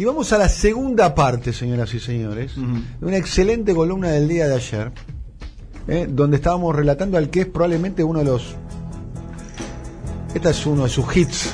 Y vamos a la segunda parte, señoras y señores, de una excelente columna del día de ayer, eh, donde estábamos relatando al que es probablemente uno de los... Este es uno de sus hits,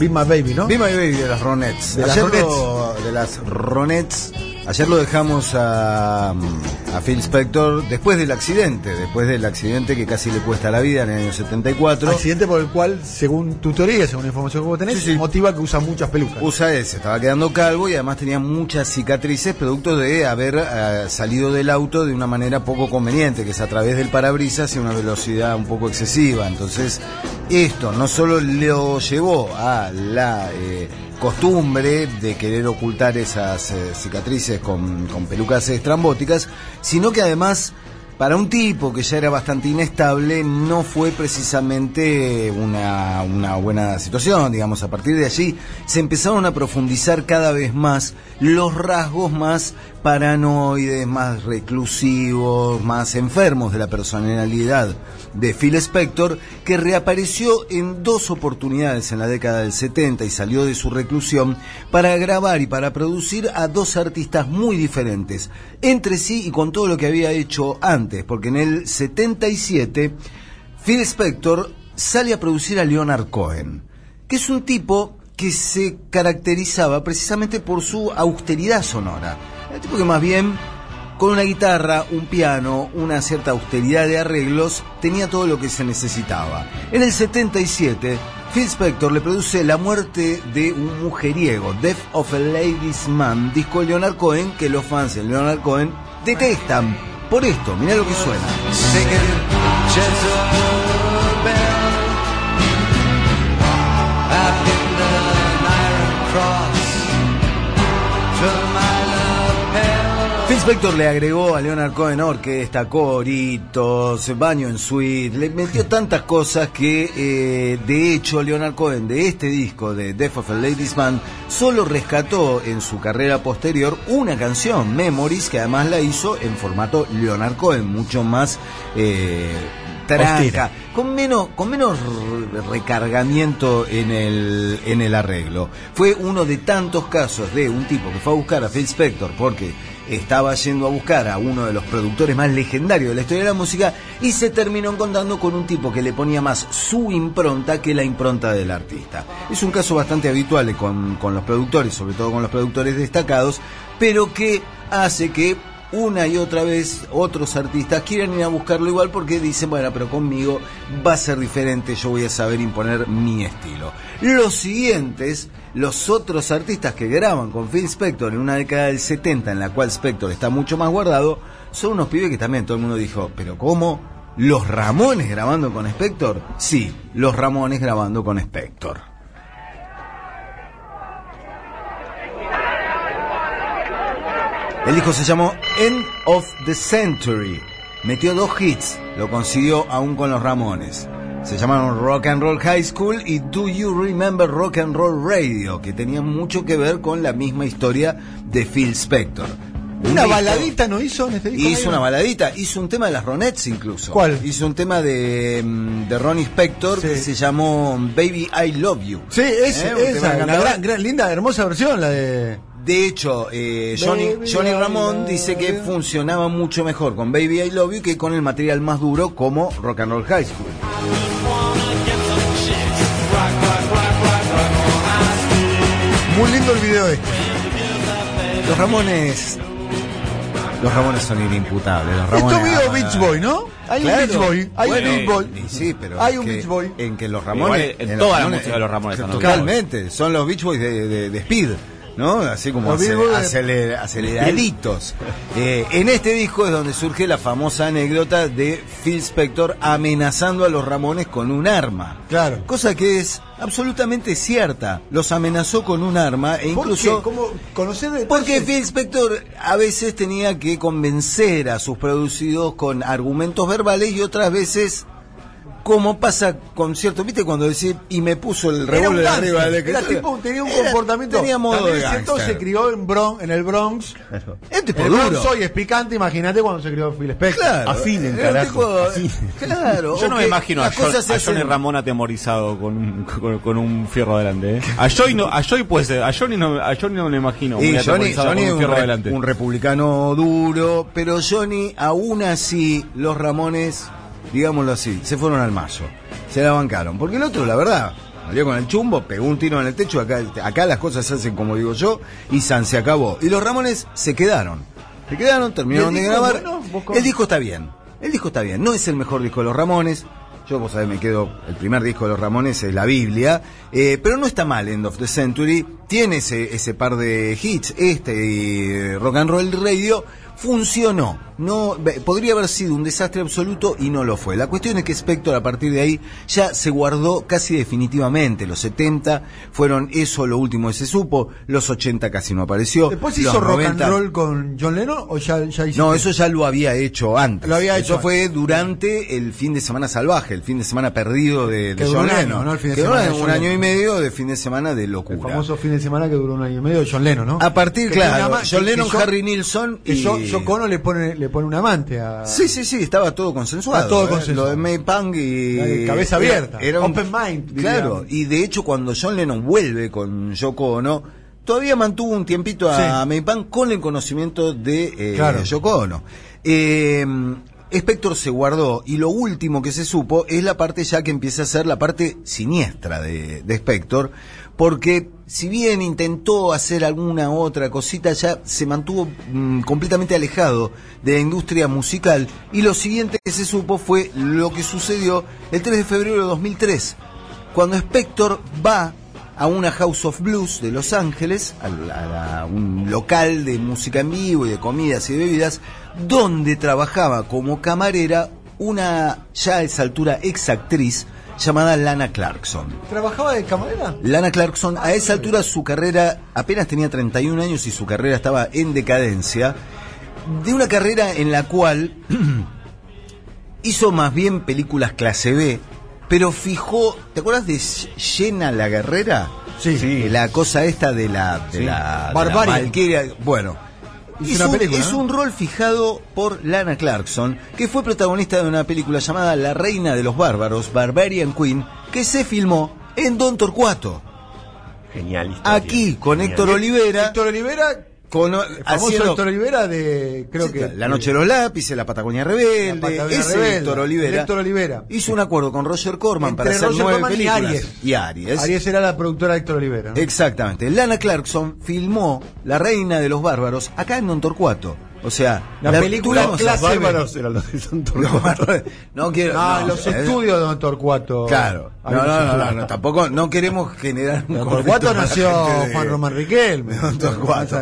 Be My Baby, ¿no? Be My Baby de las Ronettes. De las Ronettes. lo- de las Ronettes. Ayer lo dejamos a, a Phil Spector después del accidente, después del accidente que casi le cuesta la vida en el año 74. Accidente por el cual, según tu teoría, según la información que vos tenés, Sí, sí. motiva que usa muchas pelucas. Usa ese, estaba quedando calvo y además tenía muchas cicatrices producto de haber eh, salido del auto de una manera poco conveniente, que es a través del parabrisas y una velocidad un poco excesiva. Entonces, esto no solo lo llevó a la eh, costumbre de querer ocultar esas eh, cicatrices con, con pelucas estrambóticas, sino que además para un tipo que ya era bastante inestable, no fue precisamente una, una buena situación, digamos. A partir de allí se empezaron a profundizar cada vez más los rasgos más paranoides, más reclusivos, más enfermos de la personalidad de Phil Spector, que reapareció en dos oportunidades en la década del 70 y salió de su reclusión para grabar y para producir a dos artistas muy diferentes entre sí y con todo lo que había hecho antes, porque en el 77 Phil Spector sale a producir a Leonard Cohen, que es un tipo que se caracterizaba precisamente por su austeridad sonora. Un tipo que más bien con una guitarra, un piano, una cierta austeridad de arreglos, tenía todo lo que se necesitaba. En el 77, Phil Spector le produce La muerte de un mujeriego, Death of a Ladies Man, disco de Leonard Cohen, que los fans de Leonard Cohen detestan. Por esto, mirá lo que suena. Spector le agregó a Leonard Cohen orquesta, coritos, baño en suite, le metió tantas cosas que eh, de hecho Leonard Cohen de este disco de Death of a Ladies Man solo rescató en su carrera posterior una canción, Memories, que además la hizo en formato Leonard Cohen, mucho más eh, tranca, con menos, con menos re- recargamiento en el, en el arreglo. Fue uno de tantos casos de un tipo que fue a buscar a Phil Spector porque estaba yendo a buscar a uno de los productores más legendarios de la historia de la música y se terminó encontrando con un tipo que le ponía más su impronta que la impronta del artista. Es un caso bastante habitual con, con los productores, sobre todo con los productores destacados, pero que hace que una y otra vez otros artistas quieren ir a buscarlo igual porque dicen, bueno, pero conmigo va a ser diferente, yo voy a saber imponer mi estilo. Los siguientes, los otros artistas que graban con Phil Spector en una década del 70 en la cual Spector está mucho más guardado, son unos pibes que también todo el mundo dijo, pero ¿cómo? ¿Los Ramones grabando con Spector? Sí, los Ramones grabando con Spector. El disco se llamó End of the Century. Metió dos hits, lo consiguió aún con los Ramones. Se llamaron Rock and Roll High School y Do You Remember Rock and Roll Radio, que tenían mucho que ver con la misma historia de Phil Spector. Un Una disco- baladita no hizo en este disco. Hizo una baladita, hizo un tema de las Ronettes incluso. ¿Cuál? Hizo un tema de, mm, de Ronnie Spector Sí. que se llamó Baby I Love You. Sí, es, Eh, esa, una gran, gran- linda, hermosa versión, la de... De hecho, eh, Johnny, Johnny Ramón dice que funcionaba mucho mejor con Baby I Love You que con el material más duro como Rock and Roll High School. Muy lindo el video este. Los Ramones. Los Ramones son inimputables. Los Esto Ramones, vio ah, Beach Boy, ¿no? Hay Claro. un Beach Boy, hay Bueno, un Beach Boy. y sí, pero hay un que- Beach Boy. En que los Ramones. Igual en los toda la Ramones- música de los Ramones son los Totalmente. Son los Beach Boys de, de- de Speed. ¿No? Así como Los Beach ace- Boys de- aceler- aceleraditos. Eh, en este disco es donde surge la famosa anécdota de Phil Spector amenazando a los Ramones con un arma. Claro. Cosa que es absolutamente cierta. Los amenazó con un arma e ¿Por incluso. qué? ¿Cómo conocer? Porque Phil Spector a veces tenía que convencer a sus producidos con argumentos verbales y otras veces como pasa con cierto, ¿viste cuando decís y me puso el revólver arriba de Era tipo, tenía un comportamiento. Tenía modo de se crió en, Bronx, en el Bronx. Claro. Es tipo el duro. Bronx hoy es picante, imagínate cuando se crió Phil Spector. Claro. Afinen, carajo. Claro. Yo no me imagino a, John, a Johnny Ramón atemorizado con un, con, con un fierro adelante. ¿eh? A Joy no, a Joy puede ser, a Johnny no, a Johnny no me imagino. Y Johnny, Johnny es un, re, un republicano duro, pero Johnny aún así los Ramones digámoslo así, se fueron al mazo. Se la bancaron. Porque el otro, la verdad, salió con el chumbo, pegó un tiro en el techo, acá, acá las cosas se hacen como digo yo, y San se acabó. Y los Ramones se quedaron. Se quedaron, terminaron de grabar. el disco está bien. El disco está bien. No es el mejor disco de los Ramones. Yo, vos sabés, me quedo. El primer disco de los Ramones es la Biblia. Eh, pero no está mal End of the Century. Tiene ese, ese par de hits, este y Rock and Roll Radio funcionó. No, podría haber sido un desastre absoluto y no lo fue. La cuestión es que Spector a partir de ahí ya se guardó casi definitivamente. Los 70 fueron eso lo último que se supo, los 80 casi no apareció. ¿Después hizo rock and roll con John Lennon o ya, ya hizo No, eso ya lo había hecho antes. Lo había hecho eso fue durante el fin de semana salvaje, el fin de semana perdido de, John Lennon. ¿no? fin de semana un año y medio de fin de semana de locura. El famoso fin de semana que duró un año y medio de John Lennon, ¿no? A partir, claro, John Lennon, Harry Nilsson y... Yo, le pone, le pone un amante a... Sí, sí, sí, estaba todo consensuado. todo ¿eh? consensuado. Lo de May Pang y... Cabeza abierta. Era, Open mind. Claro, y de hecho cuando John Lennon vuelve con Yoko Ono, todavía mantuvo un tiempito a May Pang con el conocimiento de eh, Yoko Ono. Eh, Spector se guardó y lo último que se supo es la parte ya que empieza a ser la parte siniestra de, de Spector, porque si bien intentó hacer alguna otra cosita, ya se mantuvo mm, completamente alejado de la industria musical. Y lo siguiente que se supo fue lo que sucedió el 3 de febrero de 2003, cuando Spector va a una House of Blues de Los Ángeles, a, un local de música en vivo y de comidas y bebidas, donde trabajaba como camarera una ya a esa altura ex actriz llamada Lana Clarkson. ¿Trabajaba de camarera? Lana Clarkson, a esa altura su carrera apenas tenía 31 años y su carrera estaba en decadencia, de una carrera en la cual hizo más bien películas clase B, pero fijó, ¿te acuerdas de Llena la Guerrera? Sí. sí. La cosa esta de la, de la, Valkyria. Bueno, es, un, rol fijado por Lana Clarkson, que fue protagonista de una película llamada La Reina de los Bárbaros, Barbarian Queen, que se filmó en Don Torcuato. Genial. Aquí, con Héctor Olivera. Héctor Olivera, con, el famoso Héctor Olivera de creo que La Noche de los Lápices, La Patagonia Rebelde, ese Héctor Olivera, Héctor Olivera hizo un acuerdo con Roger Corman para hacer nueve películas y Aries. y Aries. Aries era la productora de Héctor Olivera. Exactamente. Lana Clarkson filmó La Reina de los Bárbaros acá en Don Torcuato. O sea, la, película clase bárbaros eran los de Don Torcuato. No, quiero. No, los estudios de Don Torcuato. Claro. No, no, no, no, tampoco, no queremos generar un Don Torcuato nació Juan Román Riquelme. Don Torcuato.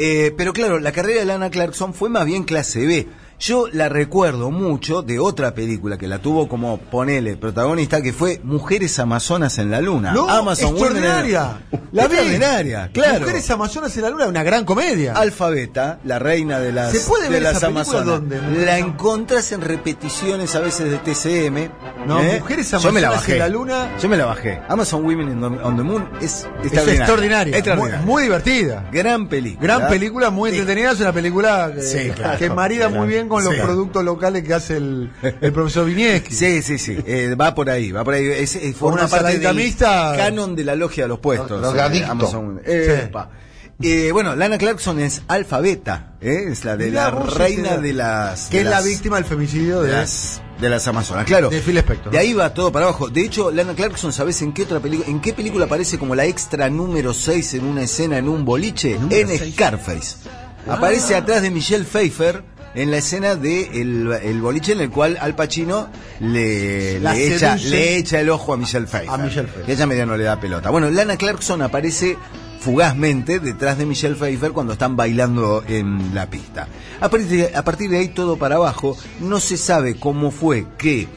Eh, pero claro, la carrera de Lana Clarkson fue más bien clase B. Yo la recuerdo mucho de otra película que la tuvo como, ponele, protagonista, que fue Mujeres Amazonas en la Luna. No, Amazon extraordinaria. La extraordinaria, claro. Mujeres Amazonas en la Luna, una gran comedia. Alfabeta, la reina de las, ¿Se puede ver las Amazonas. Dónde? La encontras en repeticiones a veces de TCM. No, ¿eh? Mujeres Amazonas en la Luna. Yo me la bajé. Amazon Women on the Moon es extraordinaria. Es extraordinaria. Muy, divertida. Gran película. Gran película, muy entretenida. Es una película que, que marida muy bien con los productos locales que hace el, el profesor Vinieski. Sí, sí, sí. Eh, va por ahí, va por ahí. Es, es forma una parte del mixta, canon de la logia de los puestos. Los, eh, Amazon. Eh, eh, bueno, Lana Clarkson es alfabeta, ¿eh? es la de la reina de las. Que es la víctima del femicidio de, las, de las Amazonas, claro. De Phil Spector. De ahí va todo para abajo. De hecho, Lana Clarkson, ¿sabes en qué otra película, en qué película aparece como la extra número 6 en una escena en un boliche? en Scarface. Aparece ah. atrás de Michelle Pfeiffer en la escena de el, boliche en el cual Al Pacino le, le echa, le echa el ojo a Michelle Pfeiffer. A Michelle Pfeiffer. Que ella medio no le da pelota. Bueno, Lana Clarkson aparece fugazmente detrás de Michelle Pfeiffer cuando están bailando en la pista. A partir de, a partir de ahí todo para abajo, no se sabe cómo fue que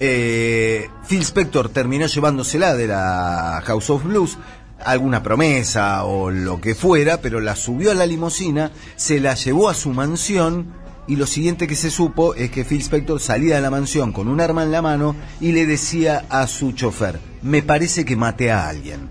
eh, Phil Spector terminó llevándosela de la House of Blues, alguna promesa o lo que fuera, pero la subió a la limusina, se la llevó a su mansión y lo siguiente que se supo es que Phil Spector salía de la mansión con un arma en la mano y le decía a su chofer, me parece que maté a alguien.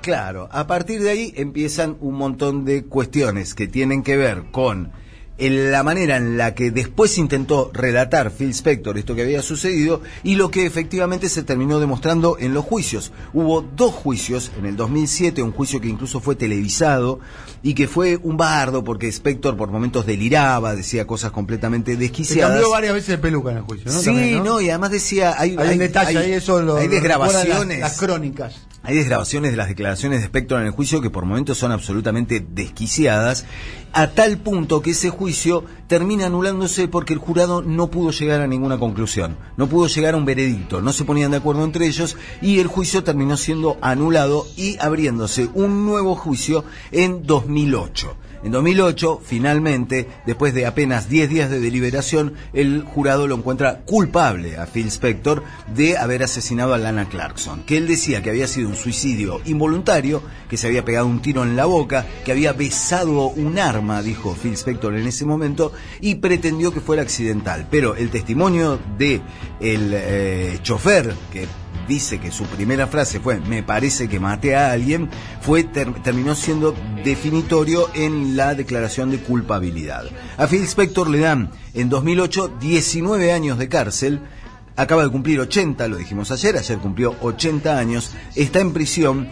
claro, a partir de ahí empiezan un montón de cuestiones que tienen que ver con en la manera en la que después intentó relatar Phil Spector esto que había sucedido y lo que efectivamente se terminó demostrando en los juicios. Hubo dos juicios en el 2007, un juicio que incluso fue televisado y que fue un bardo porque Spector por momentos deliraba, decía cosas completamente desquiciadas. Se cambió varias veces de peluca en el juicio, ¿no? Sí, ¿no? y además decía... Hay, hay, detalle, ahí eso lo, hay desgrabaciones. Las, las crónicas. Hay desgrabaciones de las declaraciones de Spector en el juicio que por momentos son absolutamente desquiciadas, a tal punto que ese juicio termina anulándose porque el jurado no pudo llegar a ninguna conclusión, no pudo llegar a un veredicto, no se ponían de acuerdo entre ellos y el juicio terminó siendo anulado y abriéndose un nuevo juicio en 2008. En 2008, finalmente, después de apenas 10 días de deliberación, el jurado lo encuentra culpable a Phil Spector de haber asesinado a Lana Clarkson, que él decía que había sido un suicidio involuntario, que se había pegado un tiro en la boca, que había besado un arma, dijo Phil Spector en ese momento, y pretendió que fuera accidental. Pero el testimonio de el eh, chofer que dice que su primera frase fue me parece que maté a alguien, fue terminó siendo definitorio en la declaración de culpabilidad. A Phil Spector le dan en 2008 19 años de cárcel, acaba de cumplir 80, lo dijimos ayer, ayer cumplió 80 años, está en prisión.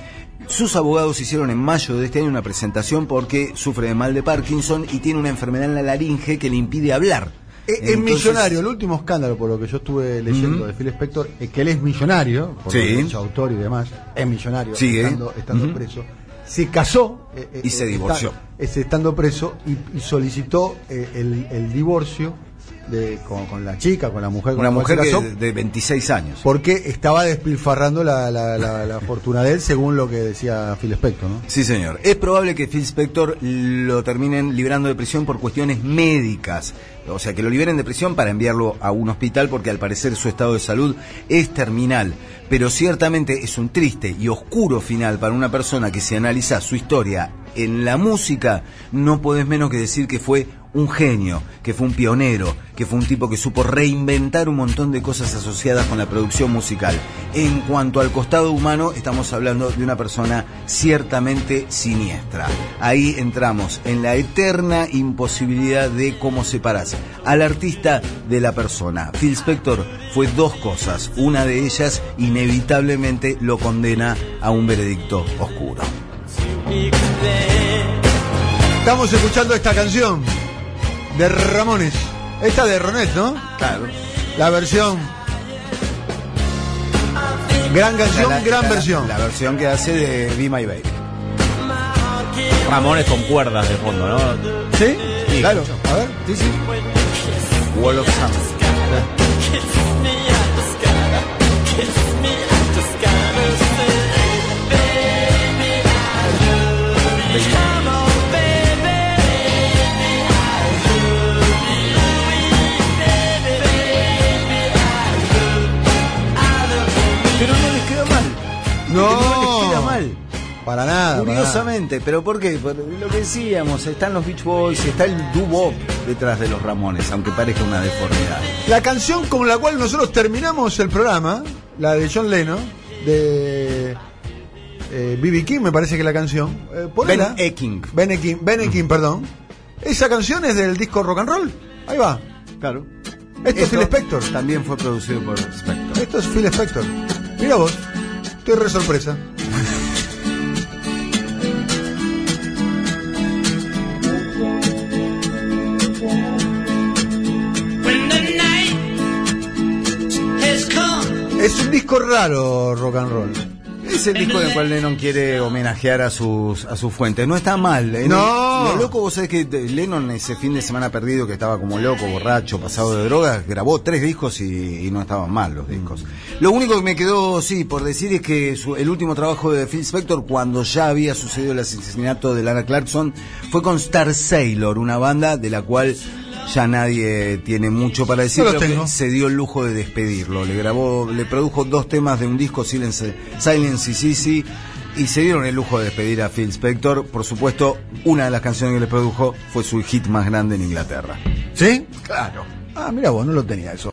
Sus abogados hicieron en mayo de este año una presentación porque sufre de mal de Parkinson y tiene una enfermedad en la laringe que le impide hablar. Es, millonario, el último escándalo por lo que yo estuve leyendo de Phil Spector es que él es millonario, por sí. autor y demás, es millonario estando, estando preso. Se casó eh, eh, y se divorció. estando preso y, solicitó eh, el, el divorcio de, con, la chica, con la mujer. Con Una mujer de 26 años. Porque estaba despilfarrando la, la, fortuna de él, según lo que decía Phil Spector, ¿no? Sí, señor. Es probable que Phil Spector lo terminen librando de prisión por cuestiones médicas. O sea, que lo liberen de prisión para enviarlo a un hospital porque al parecer su estado de salud es terminal. Pero ciertamente es un triste y oscuro final para una persona que si analiza su historia en la música, no puedes menos que decir que fue un genio, que fue un pionero, que fue un tipo que supo reinventar un montón de cosas asociadas con la producción musical. En cuanto al costado humano, estamos hablando de una persona ciertamente siniestra. Ahí entramos en la eterna imposibilidad de cómo separarse al artista de la persona. Phil Spector fue dos cosas, una de ellas inevitablemente lo condena a un veredicto oscuro. Estamos escuchando esta canción de Ramones. Esta de Ronet, ¿no? Claro. La versión. Gran canción, gran versión. La versión que hace de Be My Baby. Ramones con cuerdas de fondo, ¿no? ¿Sí? claro. A ver, sí, sí. Wall of Sound. No, mal. Para nada. Curiosamente, pero ¿por qué? Por lo que decíamos, están los Beach Boys, está el doo detrás de los Ramones, aunque parezca una deformidad. La canción con la cual nosotros terminamos el programa, la de John Lennon, de B.B. Eh, King, me parece que la canción. Eh, ben Eking. Ben Eking, ben Eking, perdón. Esa canción es del disco Rock and Roll. Ahí va. Claro. Esto, es Phil Spector. También fue producido por Spector. Esto es Phil Spector. Mira vos. Estoy re sorpresa. Es un disco raro, rock and roll. Es el disco en el cual Lennon quiere homenajear a sus a sus fuentes. No está mal. ¿eh? No. Lo loco, vos sabés que Lennon ese fin de semana perdido que estaba como loco, borracho, pasado de drogas, grabó tres discos y, no estaban mal los discos. Lo único que me quedó, sí, por decir es que el último trabajo de Phil Spector, cuando ya había sucedido el asesinato de Lana Clarkson, fue con Star Sailor, una banda de la cual ya nadie tiene mucho para decir, pero se dio el lujo de despedirlo. Le grabó, le produjo dos temas de un disco, Silence, Silence y Sisi, y se dieron el lujo de despedir a Phil Spector. Por supuesto, una de las canciones que le produjo fue su hit más grande en Inglaterra. ¿Sí? Claro. Ah, mira vos, no lo tenía eso.